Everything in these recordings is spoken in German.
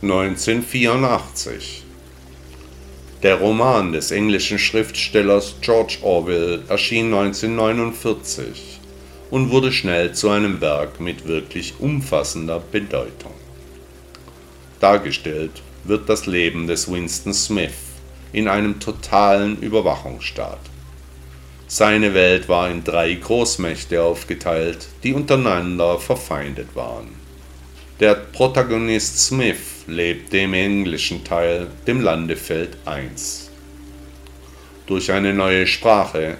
1984 Der Roman des englischen Schriftstellers George Orwell erschien 1949 und wurde schnell zu einem Werk mit wirklich umfassender Bedeutung. Dargestellt wird das Leben des Winston Smith in einem totalen Überwachungsstaat. Seine Welt war in drei Großmächte aufgeteilt, die untereinander verfeindet waren. Der Protagonist Smith lebte im englischen Teil, dem Landefeld 1. Durch eine neue Sprache,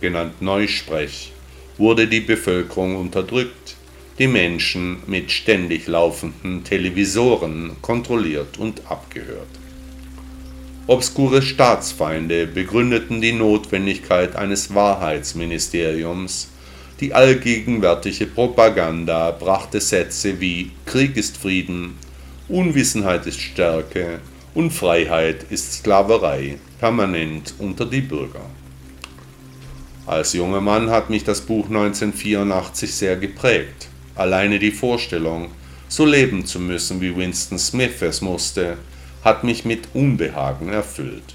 genannt Neusprech, wurde die Bevölkerung unterdrückt, die Menschen mit ständig laufenden Televisoren kontrolliert und abgehört. Obskure Staatsfeinde begründeten die Notwendigkeit eines Wahrheitsministeriums, die allgegenwärtige Propaganda brachte Sätze wie Krieg ist Frieden, Unwissenheit ist Stärke und Freiheit ist Sklaverei permanent unter die Bürger. Als junger Mann hat mich das Buch 1984 sehr geprägt. Alleine die Vorstellung, so leben zu müssen, wie Winston Smith es musste, hat mich mit Unbehagen erfüllt.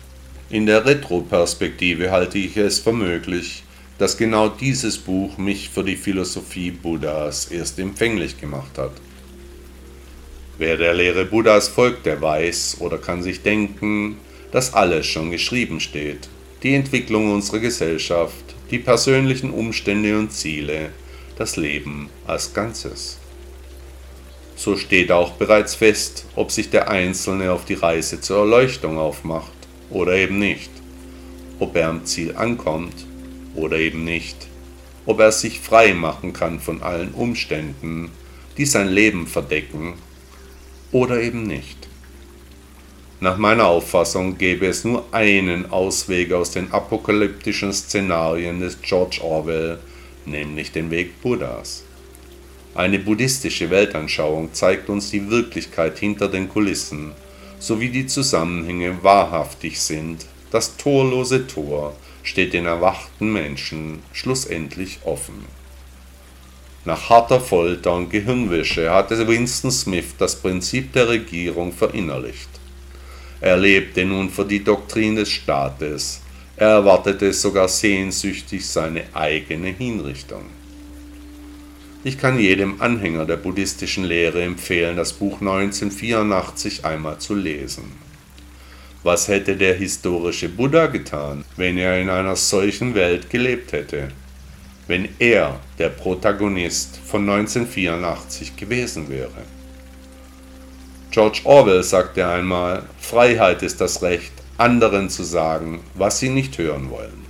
In der Retroperspektive halte ich es für möglich, dass genau dieses Buch mich für die Philosophie Buddhas erst empfänglich gemacht hat. Wer der Lehre Buddhas folgt, der weiß oder kann sich denken, dass alles schon geschrieben steht. Die Entwicklung unserer Gesellschaft, die persönlichen Umstände und Ziele, das Leben als Ganzes. So steht auch bereits fest, ob sich der Einzelne auf die Reise zur Erleuchtung aufmacht oder eben nicht, ob er am Ziel ankommt oder eben nicht, ob er sich frei machen kann von allen Umständen, die sein Leben verdecken oder eben nicht. Nach meiner Auffassung gäbe es nur einen Ausweg aus den apokalyptischen Szenarien des George Orwell, nämlich den Weg Buddhas. Eine buddhistische Weltanschauung zeigt uns die Wirklichkeit hinter den Kulissen, sowie die Zusammenhänge wahrhaftig sind. Das torlose Tor steht den erwachten Menschen schlussendlich offen. Nach harter Folter und Gehirnwäsche hatte Winston Smith das Prinzip der Regierung verinnerlicht. Er lebte nun für die Doktrin des Staates, er erwartete sogar sehnsüchtig seine eigene Hinrichtung. Ich kann jedem Anhänger der buddhistischen Lehre empfehlen, das Buch 1984 einmal zu lesen. Was hätte der historische Buddha getan, wenn er in einer solchen Welt gelebt hätte? Wenn er der Protagonist von 1984 gewesen wäre? George Orwell sagte einmal, Freiheit ist das Recht, anderen zu sagen, was sie nicht hören wollen.